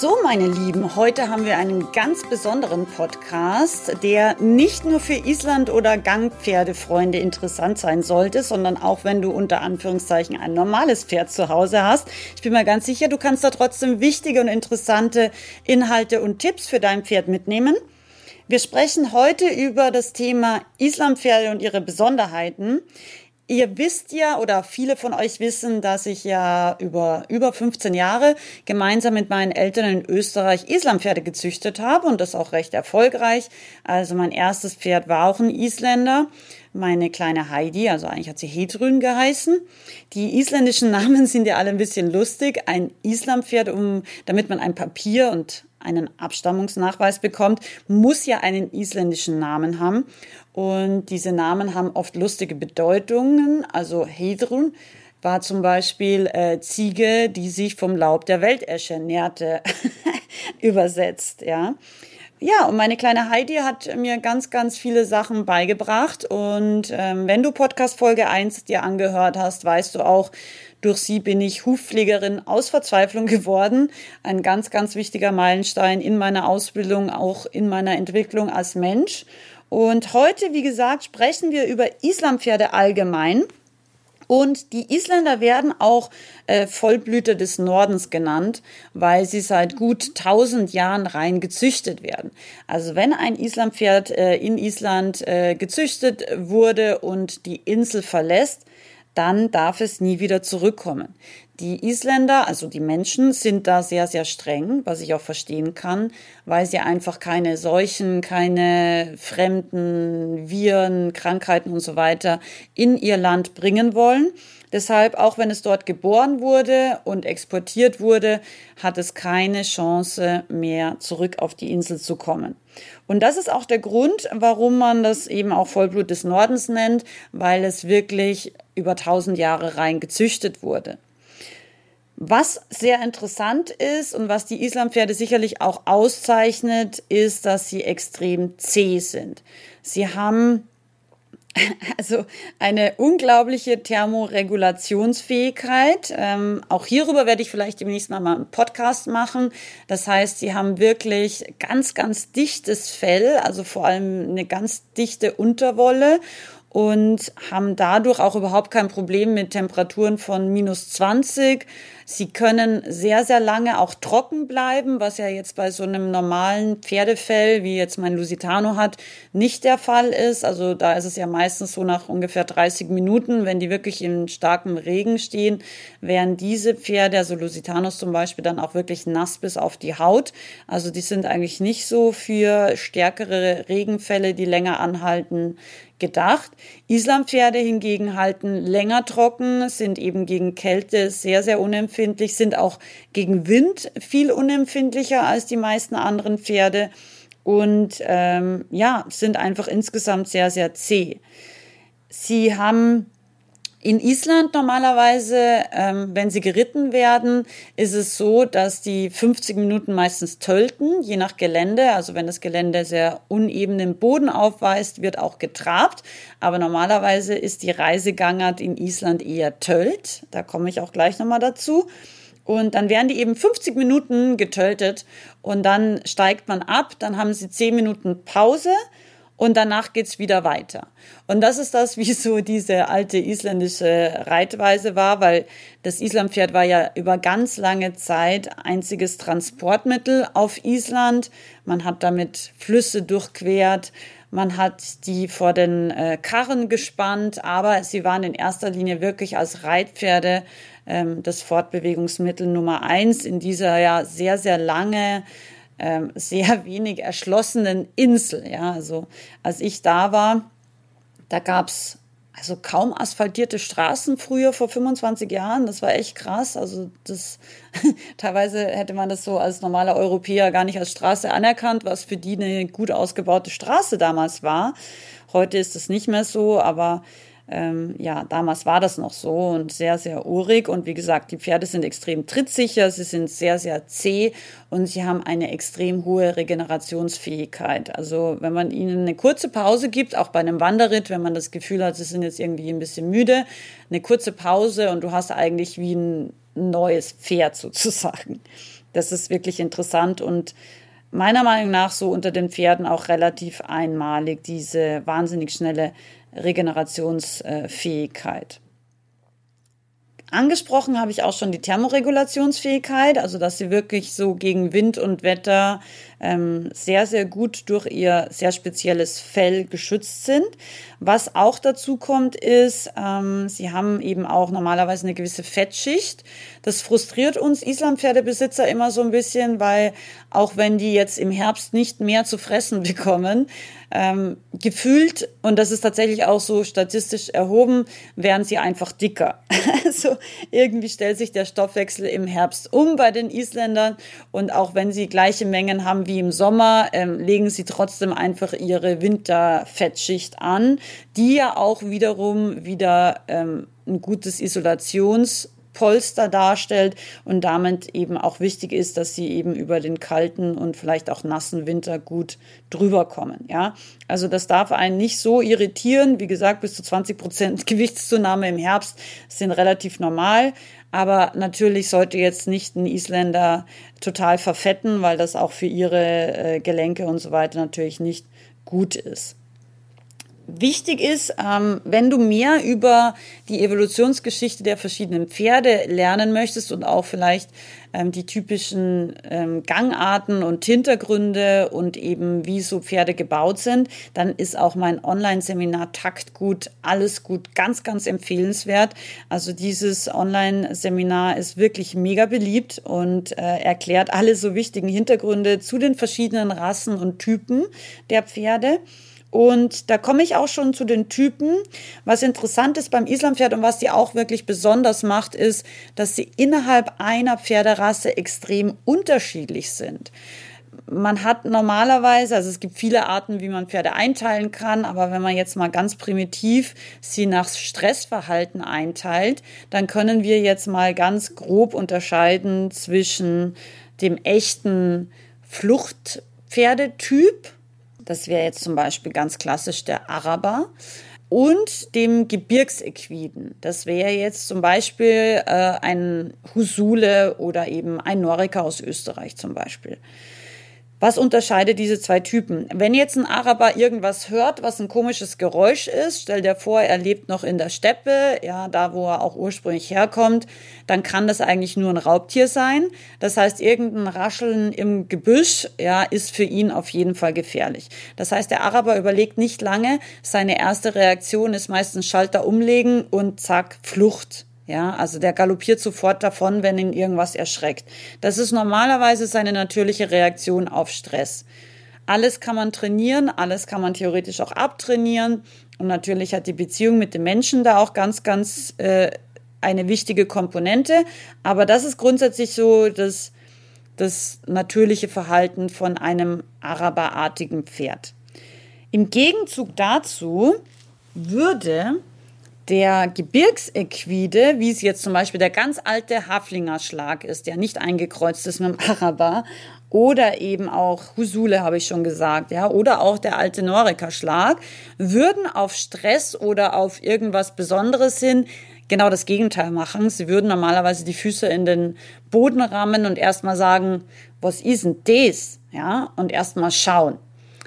So, meine Lieben, heute haben wir einen ganz besonderen Podcast, der nicht nur für Island- oder Gangpferdefreunde interessant sein sollte, sondern auch wenn du unter Anführungszeichen ein normales Pferd zu Hause hast. Ich bin mir ganz sicher, du kannst da trotzdem wichtige und interessante Inhalte und Tipps für dein Pferd mitnehmen. Wir sprechen heute über das Thema Islampferde und ihre Besonderheiten. Ihr wisst ja oder viele von euch wissen, dass ich ja über über 15 Jahre gemeinsam mit meinen Eltern in Österreich Islampferde gezüchtet habe und das auch recht erfolgreich. Also mein erstes Pferd war auch ein Isländer, meine kleine Heidi, also eigentlich hat sie Hedrün geheißen. Die isländischen Namen sind ja alle ein bisschen lustig. Ein Islampferd, um damit man ein Papier und einen Abstammungsnachweis bekommt, muss ja einen isländischen Namen haben. Und diese Namen haben oft lustige Bedeutungen. Also Hedrun war zum Beispiel äh, Ziege, die sich vom Laub der Weltesche nährte, übersetzt, ja. Ja, und meine kleine Heidi hat mir ganz, ganz viele Sachen beigebracht. Und ähm, wenn du Podcast Folge 1 dir angehört hast, weißt du auch, durch sie bin ich Hufpflegerin aus Verzweiflung geworden. Ein ganz, ganz wichtiger Meilenstein in meiner Ausbildung, auch in meiner Entwicklung als Mensch. Und heute, wie gesagt, sprechen wir über Islampferde allgemein. Und die Isländer werden auch äh, Vollblüter des Nordens genannt, weil sie seit gut 1000 Jahren rein gezüchtet werden. Also wenn ein Islampferd äh, in Island äh, gezüchtet wurde und die Insel verlässt, dann darf es nie wieder zurückkommen. Die Isländer, also die Menschen, sind da sehr, sehr streng, was ich auch verstehen kann, weil sie einfach keine Seuchen, keine fremden Viren, Krankheiten und so weiter in ihr Land bringen wollen. Deshalb, auch wenn es dort geboren wurde und exportiert wurde, hat es keine Chance mehr zurück auf die Insel zu kommen. Und das ist auch der Grund, warum man das eben auch Vollblut des Nordens nennt, weil es wirklich über tausend Jahre rein gezüchtet wurde. Was sehr interessant ist und was die Islampferde sicherlich auch auszeichnet, ist, dass sie extrem zäh sind. Sie haben also eine unglaubliche Thermoregulationsfähigkeit. Ähm, auch hierüber werde ich vielleicht demnächst mal einen Podcast machen. Das heißt, sie haben wirklich ganz, ganz dichtes Fell, also vor allem eine ganz dichte Unterwolle und haben dadurch auch überhaupt kein Problem mit Temperaturen von minus 20 Sie können sehr, sehr lange auch trocken bleiben, was ja jetzt bei so einem normalen Pferdefell, wie jetzt mein Lusitano hat, nicht der Fall ist. Also da ist es ja meistens so nach ungefähr 30 Minuten, wenn die wirklich in starkem Regen stehen, wären diese Pferde, also Lusitanos zum Beispiel, dann auch wirklich nass bis auf die Haut. Also die sind eigentlich nicht so für stärkere Regenfälle, die länger anhalten, gedacht. Islampferde hingegen halten länger trocken, sind eben gegen Kälte sehr, sehr unempfindlich, sind auch gegen Wind viel unempfindlicher als die meisten anderen Pferde und ähm, ja, sind einfach insgesamt sehr, sehr zäh. Sie haben in Island normalerweise, ähm, wenn sie geritten werden, ist es so, dass die 50 Minuten meistens tölten, je nach Gelände. Also wenn das Gelände sehr unebenen Boden aufweist, wird auch getrabt. Aber normalerweise ist die Reisegangart in Island eher tölt. Da komme ich auch gleich nochmal dazu. Und dann werden die eben 50 Minuten getöltet und dann steigt man ab, dann haben sie 10 Minuten Pause und danach geht's wieder weiter. Und das ist das, wie so diese alte isländische Reitweise war, weil das Islampferd war ja über ganz lange Zeit einziges Transportmittel auf Island. Man hat damit Flüsse durchquert, man hat die vor den äh, Karren gespannt, aber sie waren in erster Linie wirklich als Reitpferde ähm, das Fortbewegungsmittel Nummer eins in dieser ja sehr, sehr lange ähm, sehr wenig erschlossenen Insel. Ja, also als ich da war, da gab's also kaum asphaltierte Straßen früher vor 25 Jahren. Das war echt krass. Also das teilweise hätte man das so als normaler Europäer gar nicht als Straße anerkannt, was für die eine gut ausgebaute Straße damals war. Heute ist es nicht mehr so, aber ähm, ja, damals war das noch so und sehr, sehr urig. Und wie gesagt, die Pferde sind extrem trittsicher, sie sind sehr, sehr zäh und sie haben eine extrem hohe Regenerationsfähigkeit. Also wenn man ihnen eine kurze Pause gibt, auch bei einem Wanderritt, wenn man das Gefühl hat, sie sind jetzt irgendwie ein bisschen müde, eine kurze Pause und du hast eigentlich wie ein neues Pferd sozusagen. Das ist wirklich interessant und meiner Meinung nach so unter den Pferden auch relativ einmalig, diese wahnsinnig schnelle Regenerationsfähigkeit. Angesprochen habe ich auch schon die Thermoregulationsfähigkeit, also dass sie wirklich so gegen Wind und Wetter ähm, sehr, sehr gut durch ihr sehr spezielles Fell geschützt sind. Was auch dazu kommt, ist, ähm, sie haben eben auch normalerweise eine gewisse Fettschicht. Das frustriert uns Islampferdebesitzer immer so ein bisschen, weil auch wenn die jetzt im Herbst nicht mehr zu fressen bekommen, ähm, gefühlt, und das ist tatsächlich auch so statistisch erhoben, werden sie einfach dicker. also irgendwie stellt sich der Stoffwechsel im Herbst um bei den Isländern und auch wenn sie gleiche Mengen haben wie im Sommer, ähm, legen sie trotzdem einfach ihre Winterfettschicht an, die ja auch wiederum wieder ähm, ein gutes Isolations Polster darstellt und damit eben auch wichtig ist, dass sie eben über den kalten und vielleicht auch nassen Winter gut drüber kommen. Ja, also das darf einen nicht so irritieren. Wie gesagt, bis zu 20 Prozent Gewichtszunahme im Herbst sind relativ normal. Aber natürlich sollte jetzt nicht ein Isländer total verfetten, weil das auch für ihre äh, Gelenke und so weiter natürlich nicht gut ist. Wichtig ist, ähm, wenn du mehr über die Evolutionsgeschichte der verschiedenen Pferde lernen möchtest und auch vielleicht ähm, die typischen ähm, Gangarten und Hintergründe und eben wie so Pferde gebaut sind, dann ist auch mein Online-Seminar Taktgut, alles gut, ganz, ganz empfehlenswert. Also dieses Online-Seminar ist wirklich mega beliebt und äh, erklärt alle so wichtigen Hintergründe zu den verschiedenen Rassen und Typen der Pferde. Und da komme ich auch schon zu den Typen. Was interessant ist beim Islampferd und was sie auch wirklich besonders macht, ist, dass sie innerhalb einer Pferderasse extrem unterschiedlich sind. Man hat normalerweise, also es gibt viele Arten, wie man Pferde einteilen kann, aber wenn man jetzt mal ganz primitiv sie nach Stressverhalten einteilt, dann können wir jetzt mal ganz grob unterscheiden zwischen dem echten Fluchtpferdetyp, das wäre jetzt zum Beispiel ganz klassisch der Araber und dem Gebirgsequiden. Das wäre jetzt zum Beispiel äh, ein Husule oder eben ein Noriker aus Österreich zum Beispiel. Was unterscheidet diese zwei Typen? Wenn jetzt ein Araber irgendwas hört, was ein komisches Geräusch ist, stell dir vor, er lebt noch in der Steppe, ja, da wo er auch ursprünglich herkommt, dann kann das eigentlich nur ein Raubtier sein. Das heißt, irgendein Rascheln im Gebüsch, ja, ist für ihn auf jeden Fall gefährlich. Das heißt, der Araber überlegt nicht lange, seine erste Reaktion ist meistens Schalter umlegen und zack, Flucht. Ja, also der galoppiert sofort davon, wenn ihn irgendwas erschreckt. Das ist normalerweise seine natürliche Reaktion auf Stress. Alles kann man trainieren, alles kann man theoretisch auch abtrainieren. Und natürlich hat die Beziehung mit dem Menschen da auch ganz, ganz äh, eine wichtige Komponente. Aber das ist grundsätzlich so das, das natürliche Verhalten von einem araberartigen Pferd. Im Gegenzug dazu würde der Gebirgsequide, wie es jetzt zum Beispiel der ganz alte Haflinger Schlag ist, der nicht eingekreuzt ist mit dem Araber, oder eben auch Husule, habe ich schon gesagt, ja, oder auch der alte Noriker Schlag, würden auf Stress oder auf irgendwas Besonderes hin genau das Gegenteil machen. Sie würden normalerweise die Füße in den Boden rammen und erstmal sagen, was ist denn das? Ja, und erstmal schauen.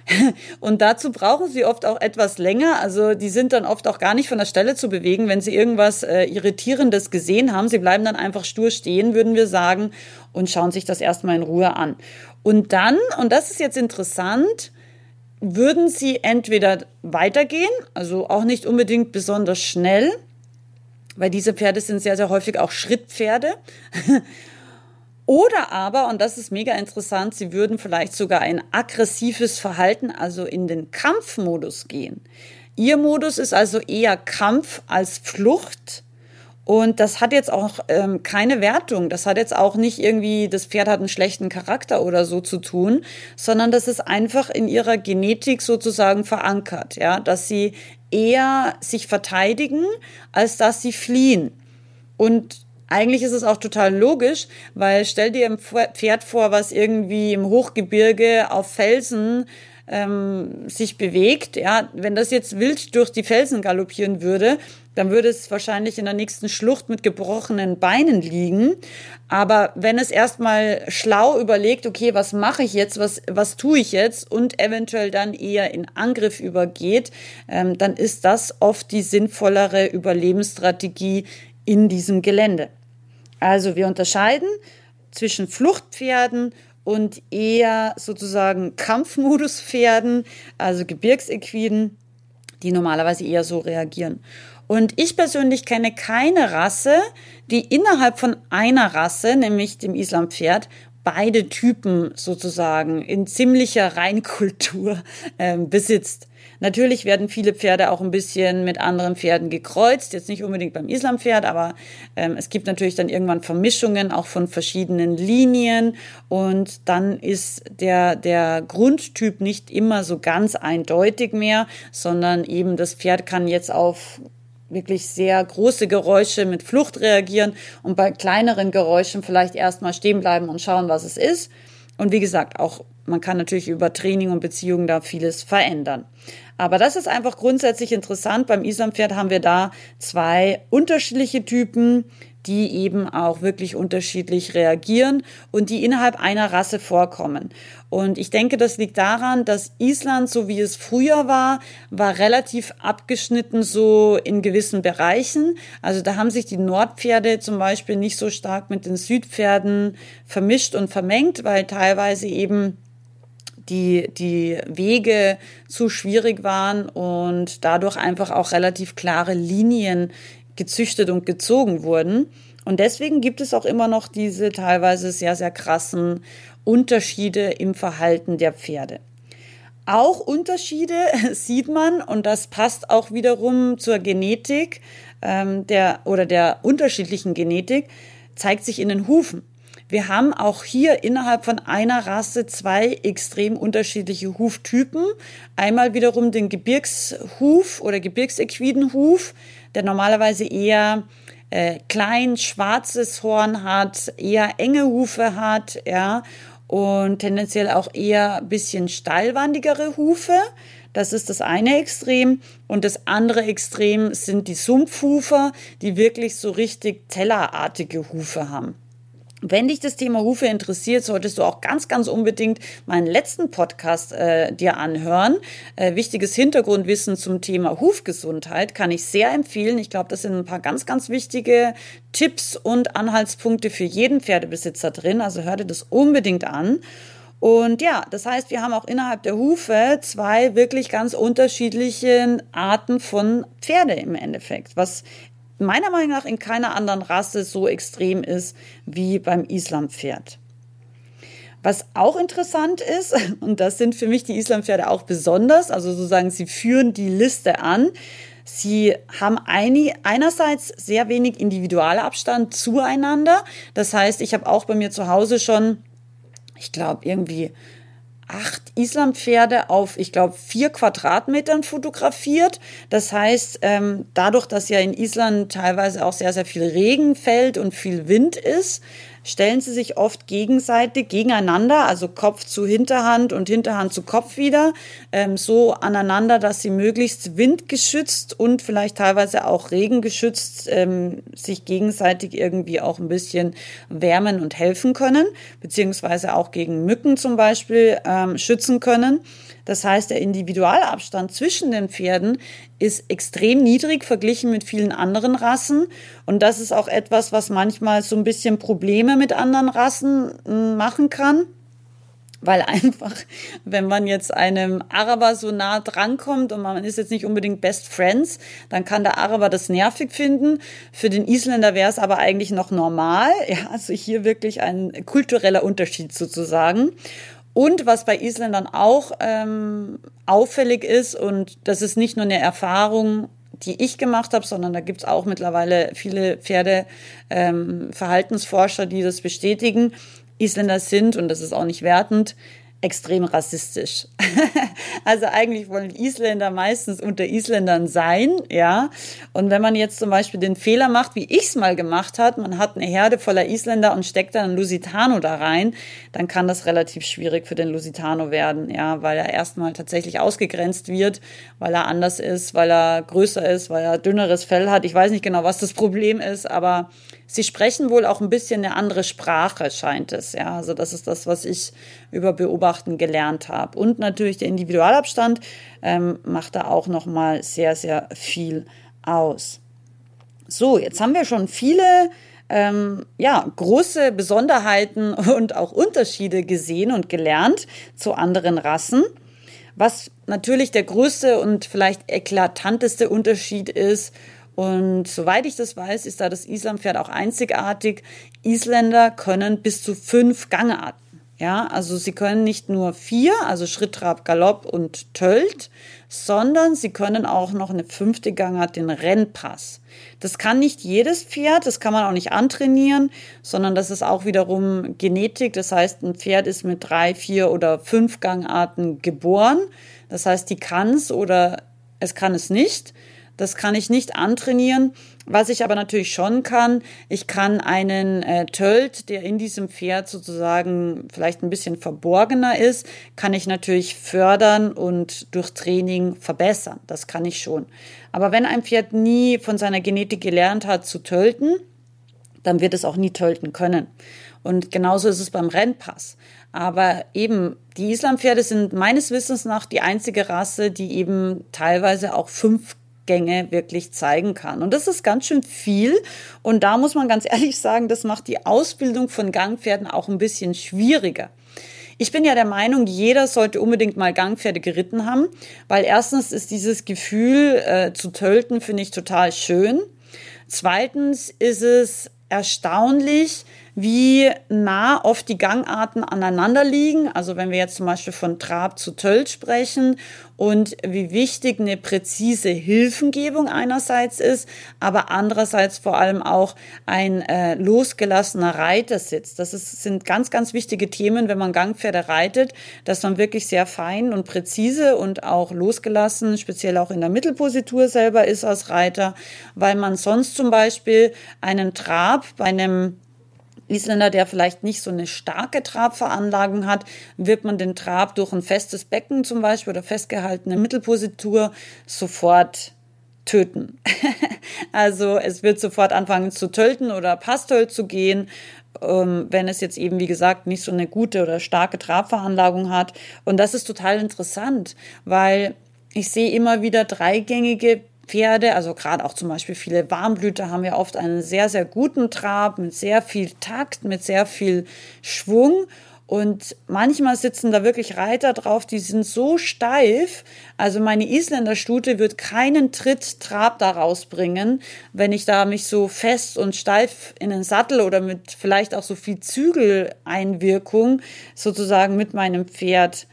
Und dazu brauchen sie oft auch etwas länger. Also die sind dann oft auch gar nicht von der Stelle zu bewegen, wenn sie irgendwas äh, Irritierendes gesehen haben. Sie bleiben dann einfach stur stehen, würden wir sagen, und schauen sich das erstmal in Ruhe an. Und dann, und das ist jetzt interessant, würden sie entweder weitergehen, also auch nicht unbedingt besonders schnell, weil diese Pferde sind sehr, sehr häufig auch Schrittpferde. Oder aber, und das ist mega interessant, sie würden vielleicht sogar ein aggressives Verhalten, also in den Kampfmodus gehen. Ihr Modus ist also eher Kampf als Flucht. Und das hat jetzt auch ähm, keine Wertung. Das hat jetzt auch nicht irgendwie, das Pferd hat einen schlechten Charakter oder so zu tun, sondern das ist einfach in ihrer Genetik sozusagen verankert, ja, dass sie eher sich verteidigen, als dass sie fliehen. Und eigentlich ist es auch total logisch, weil stell dir ein Pferd vor, was irgendwie im Hochgebirge auf Felsen ähm, sich bewegt. Ja, wenn das jetzt wild durch die Felsen galoppieren würde, dann würde es wahrscheinlich in der nächsten Schlucht mit gebrochenen Beinen liegen. Aber wenn es erstmal schlau überlegt, okay, was mache ich jetzt, was, was tue ich jetzt und eventuell dann eher in Angriff übergeht, ähm, dann ist das oft die sinnvollere Überlebensstrategie in diesem Gelände. Also wir unterscheiden zwischen Fluchtpferden und eher sozusagen Kampfmoduspferden, also Gebirgsequiden, die normalerweise eher so reagieren. Und ich persönlich kenne keine Rasse, die innerhalb von einer Rasse, nämlich dem Islampferd, beide Typen sozusagen in ziemlicher Reinkultur äh, besitzt. Natürlich werden viele Pferde auch ein bisschen mit anderen Pferden gekreuzt, jetzt nicht unbedingt beim Islampferd, aber ähm, es gibt natürlich dann irgendwann Vermischungen auch von verschiedenen Linien und dann ist der, der Grundtyp nicht immer so ganz eindeutig mehr, sondern eben das Pferd kann jetzt auf wirklich sehr große Geräusche mit Flucht reagieren und bei kleineren Geräuschen vielleicht erstmal stehen bleiben und schauen, was es ist. Und wie gesagt, auch man kann natürlich über Training und Beziehungen da vieles verändern. Aber das ist einfach grundsätzlich interessant. Beim Islampferd haben wir da zwei unterschiedliche Typen, die eben auch wirklich unterschiedlich reagieren und die innerhalb einer Rasse vorkommen. Und ich denke, das liegt daran, dass Island, so wie es früher war, war relativ abgeschnitten so in gewissen Bereichen. Also da haben sich die Nordpferde zum Beispiel nicht so stark mit den Südpferden vermischt und vermengt, weil teilweise eben die, die Wege zu schwierig waren und dadurch einfach auch relativ klare Linien gezüchtet und gezogen wurden. Und deswegen gibt es auch immer noch diese teilweise sehr, sehr krassen Unterschiede im Verhalten der Pferde. Auch Unterschiede sieht man und das passt auch wiederum zur Genetik ähm, der oder der unterschiedlichen Genetik, zeigt sich in den Hufen. Wir haben auch hier innerhalb von einer Rasse zwei extrem unterschiedliche Huftypen. Einmal wiederum den Gebirgshuf oder Gebirgsequidenhuf, der normalerweise eher äh, klein schwarzes Horn hat, eher enge Hufe hat, ja, und tendenziell auch eher ein bisschen steilwandigere Hufe. Das ist das eine Extrem. Und das andere Extrem sind die Sumpfhufer, die wirklich so richtig tellerartige Hufe haben. Wenn dich das Thema Hufe interessiert, solltest du auch ganz, ganz unbedingt meinen letzten Podcast äh, dir anhören. Äh, wichtiges Hintergrundwissen zum Thema Hufgesundheit kann ich sehr empfehlen. Ich glaube, das sind ein paar ganz, ganz wichtige Tipps und Anhaltspunkte für jeden Pferdebesitzer drin. Also hör dir das unbedingt an. Und ja, das heißt, wir haben auch innerhalb der Hufe zwei wirklich ganz unterschiedliche Arten von Pferde im Endeffekt, was meiner Meinung nach in keiner anderen Rasse so extrem ist wie beim Islampferd. Was auch interessant ist, und das sind für mich die Islampferde auch besonders, also sozusagen, sie führen die Liste an. Sie haben einerseits sehr wenig Individualabstand zueinander. Das heißt, ich habe auch bei mir zu Hause schon, ich glaube, irgendwie acht Islampferde auf, ich glaube, vier Quadratmetern fotografiert. Das heißt, ähm, dadurch, dass ja in Island teilweise auch sehr, sehr viel Regen fällt und viel Wind ist, stellen sie sich oft gegenseitig gegeneinander, also Kopf zu Hinterhand und Hinterhand zu Kopf wieder, ähm, so aneinander, dass sie möglichst windgeschützt und vielleicht teilweise auch regengeschützt ähm, sich gegenseitig irgendwie auch ein bisschen wärmen und helfen können, beziehungsweise auch gegen Mücken zum Beispiel ähm, schützen können. Das heißt, der Individualabstand zwischen den Pferden ist extrem niedrig verglichen mit vielen anderen Rassen. Und das ist auch etwas, was manchmal so ein bisschen Probleme mit anderen Rassen hm, machen kann. Weil einfach, wenn man jetzt einem Araber so nah drankommt und man ist jetzt nicht unbedingt Best Friends, dann kann der Araber das nervig finden. Für den Isländer wäre es aber eigentlich noch normal. Ja, also hier wirklich ein kultureller Unterschied sozusagen. Und was bei Isländern auch ähm, auffällig ist, und das ist nicht nur eine Erfahrung, die ich gemacht habe, sondern da gibt's auch mittlerweile viele Pferdeverhaltensforscher, ähm, die das bestätigen. Isländer sind, und das ist auch nicht wertend, extrem rassistisch. also eigentlich wollen Isländer meistens unter Isländern sein, ja. Und wenn man jetzt zum Beispiel den Fehler macht, wie ich es mal gemacht hat, man hat eine Herde voller Isländer und steckt dann einen Lusitano da rein, dann kann das relativ schwierig für den Lusitano werden, ja, weil er erstmal tatsächlich ausgegrenzt wird, weil er anders ist, weil er größer ist, weil er dünneres Fell hat. Ich weiß nicht genau, was das Problem ist, aber Sie sprechen wohl auch ein bisschen eine andere Sprache, scheint es. Ja, also das ist das, was ich über Beobachten gelernt habe. Und natürlich der Individualabstand ähm, macht da auch noch mal sehr, sehr viel aus. So, jetzt haben wir schon viele ähm, ja, große Besonderheiten und auch Unterschiede gesehen und gelernt zu anderen Rassen. Was natürlich der größte und vielleicht eklatanteste Unterschied ist, und soweit ich das weiß, ist da das Islampferd auch einzigartig. Isländer können bis zu fünf Gangarten. Ja, also sie können nicht nur vier, also Schritt, Trab, Galopp und Tölt, sondern sie können auch noch eine fünfte Gangart, den Rennpass. Das kann nicht jedes Pferd, das kann man auch nicht antrainieren, sondern das ist auch wiederum Genetik. Das heißt, ein Pferd ist mit drei, vier oder fünf Gangarten geboren. Das heißt, die kann es oder es kann es nicht. Das kann ich nicht antrainieren. Was ich aber natürlich schon kann, ich kann einen äh, Tölt, der in diesem Pferd sozusagen vielleicht ein bisschen verborgener ist, kann ich natürlich fördern und durch Training verbessern. Das kann ich schon. Aber wenn ein Pferd nie von seiner Genetik gelernt hat zu tölten, dann wird es auch nie tölten können. Und genauso ist es beim Rennpass. Aber eben, die Islampferde sind meines Wissens nach die einzige Rasse, die eben teilweise auch fünf Gänge wirklich zeigen kann. Und das ist ganz schön viel. Und da muss man ganz ehrlich sagen, das macht die Ausbildung von Gangpferden auch ein bisschen schwieriger. Ich bin ja der Meinung, jeder sollte unbedingt mal Gangpferde geritten haben, weil erstens ist dieses Gefühl äh, zu tölten, finde ich total schön. Zweitens ist es erstaunlich, wie nah oft die Gangarten aneinander liegen. Also wenn wir jetzt zum Beispiel von Trab zu Tölt sprechen und wie wichtig eine präzise Hilfengebung einerseits ist, aber andererseits vor allem auch ein äh, losgelassener Reitersitz. Das ist, sind ganz, ganz wichtige Themen, wenn man Gangpferde reitet, dass man wirklich sehr fein und präzise und auch losgelassen, speziell auch in der Mittelpositur selber ist als Reiter, weil man sonst zum Beispiel einen Trab bei einem Isländer, der vielleicht nicht so eine starke Trabveranlagung hat, wird man den Trab durch ein festes Becken zum Beispiel oder festgehaltene Mittelpositur sofort töten. also es wird sofort anfangen zu tölten oder Pastöl zu gehen, ähm, wenn es jetzt eben, wie gesagt, nicht so eine gute oder starke Trabveranlagung hat. Und das ist total interessant, weil ich sehe immer wieder dreigängige Pferde, also gerade auch zum Beispiel viele Warmblüter haben ja oft einen sehr, sehr guten Trab mit sehr viel Takt, mit sehr viel Schwung. Und manchmal sitzen da wirklich Reiter drauf, die sind so steif. Also meine Isländerstute wird keinen Tritt Trab da rausbringen, wenn ich da mich so fest und steif in den Sattel oder mit vielleicht auch so viel Zügeleinwirkung sozusagen mit meinem Pferd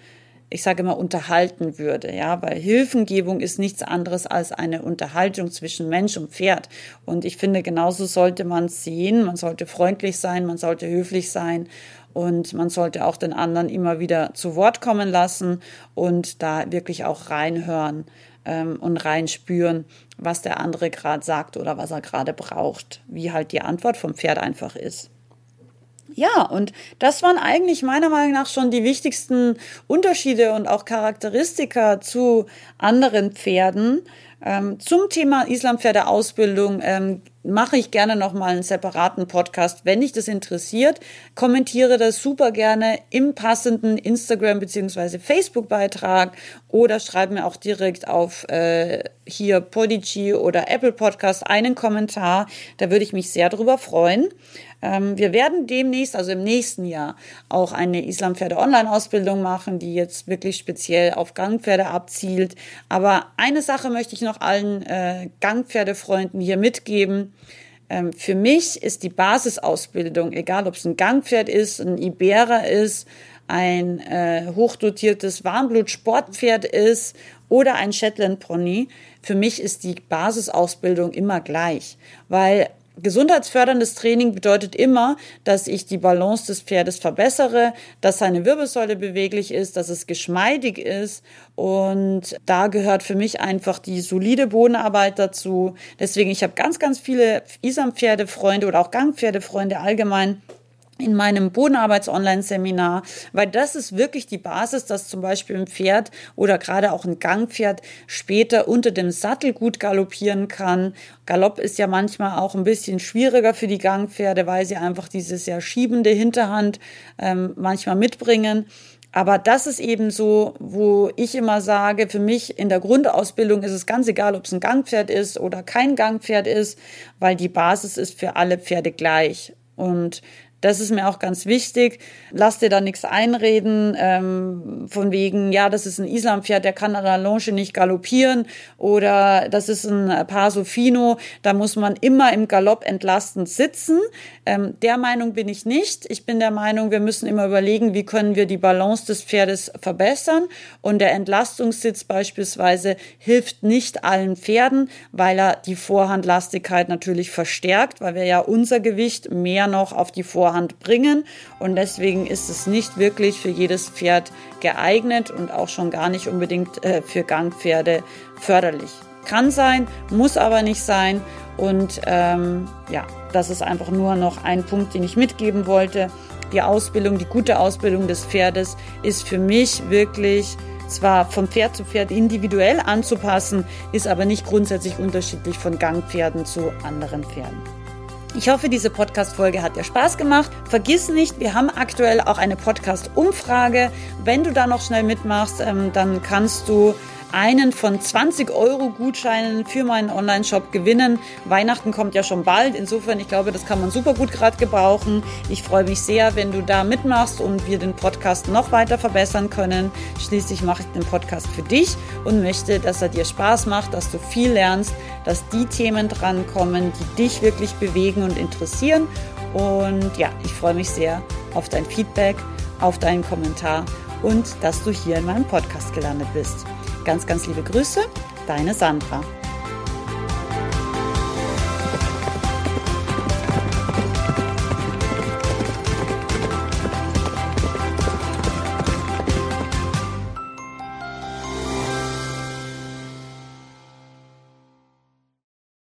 ich sage immer, unterhalten würde, ja, weil Hilfengebung ist nichts anderes als eine Unterhaltung zwischen Mensch und Pferd. Und ich finde, genauso sollte man es sehen. Man sollte freundlich sein, man sollte höflich sein und man sollte auch den anderen immer wieder zu Wort kommen lassen und da wirklich auch reinhören ähm, und reinspüren, was der andere gerade sagt oder was er gerade braucht, wie halt die Antwort vom Pferd einfach ist. Ja, und das waren eigentlich meiner Meinung nach schon die wichtigsten Unterschiede und auch Charakteristika zu anderen Pferden. Ähm, zum Thema Islampferdeausbildung ähm, mache ich gerne nochmal einen separaten Podcast, wenn dich das interessiert. Kommentiere das super gerne im passenden Instagram- bzw. Facebook-Beitrag oder schreib mir auch direkt auf äh, hier Podigy oder Apple Podcast einen Kommentar. Da würde ich mich sehr drüber freuen. Ähm, wir werden demnächst, also im nächsten Jahr, auch eine Islampferde-Online-Ausbildung machen, die jetzt wirklich speziell auf Gangpferde abzielt. Aber eine Sache möchte ich noch allen äh, Gangpferdefreunden hier mitgeben. Ähm, für mich ist die Basisausbildung, egal ob es ein Gangpferd ist, ein Iberer ist, ein äh, hochdotiertes Warmblut-Sportpferd ist oder ein Shetland Pony. Für mich ist die Basisausbildung immer gleich, weil Gesundheitsförderndes Training bedeutet immer, dass ich die Balance des Pferdes verbessere, dass seine Wirbelsäule beweglich ist, dass es geschmeidig ist. Und da gehört für mich einfach die solide Bodenarbeit dazu. Deswegen, ich habe ganz, ganz viele Isam-Pferdefreunde oder auch Gangpferdefreunde allgemein, in meinem Bodenarbeits-Online-Seminar, weil das ist wirklich die Basis, dass zum Beispiel ein Pferd oder gerade auch ein Gangpferd später unter dem Sattel gut galoppieren kann. Galopp ist ja manchmal auch ein bisschen schwieriger für die Gangpferde, weil sie einfach diese sehr schiebende Hinterhand ähm, manchmal mitbringen. Aber das ist eben so, wo ich immer sage, für mich in der Grundausbildung ist es ganz egal, ob es ein Gangpferd ist oder kein Gangpferd ist, weil die Basis ist für alle Pferde gleich. Und das ist mir auch ganz wichtig. Lass dir da nichts einreden, ähm, von wegen, ja, das ist ein Islampferd, der kann an der Longe nicht galoppieren oder das ist ein Paso Fino, da muss man immer im Galopp entlastend sitzen. Ähm, der Meinung bin ich nicht. Ich bin der Meinung, wir müssen immer überlegen, wie können wir die Balance des Pferdes verbessern und der Entlastungssitz beispielsweise hilft nicht allen Pferden, weil er die Vorhandlastigkeit natürlich verstärkt, weil wir ja unser Gewicht mehr noch auf die Vorhand Vorhand bringen. Und deswegen ist es nicht wirklich für jedes Pferd geeignet und auch schon gar nicht unbedingt äh, für Gangpferde förderlich. Kann sein, muss aber nicht sein. Und ähm, ja, das ist einfach nur noch ein Punkt, den ich mitgeben wollte. Die Ausbildung, die gute Ausbildung des Pferdes ist für mich wirklich zwar von Pferd zu Pferd individuell anzupassen, ist aber nicht grundsätzlich unterschiedlich von Gangpferden zu anderen Pferden. Ich hoffe, diese Podcast-Folge hat dir Spaß gemacht. Vergiss nicht, wir haben aktuell auch eine Podcast-Umfrage. Wenn du da noch schnell mitmachst, ähm, dann kannst du einen von 20 Euro Gutscheinen für meinen Online-Shop gewinnen. Weihnachten kommt ja schon bald. Insofern, ich glaube, das kann man super gut gerade gebrauchen. Ich freue mich sehr, wenn du da mitmachst und wir den Podcast noch weiter verbessern können. Schließlich mache ich den Podcast für dich und möchte, dass er dir Spaß macht, dass du viel lernst, dass die Themen drankommen, die dich wirklich bewegen und interessieren. Und ja, ich freue mich sehr auf dein Feedback, auf deinen Kommentar und dass du hier in meinem Podcast gelandet bist. Ganz, ganz liebe Grüße, deine Sandra.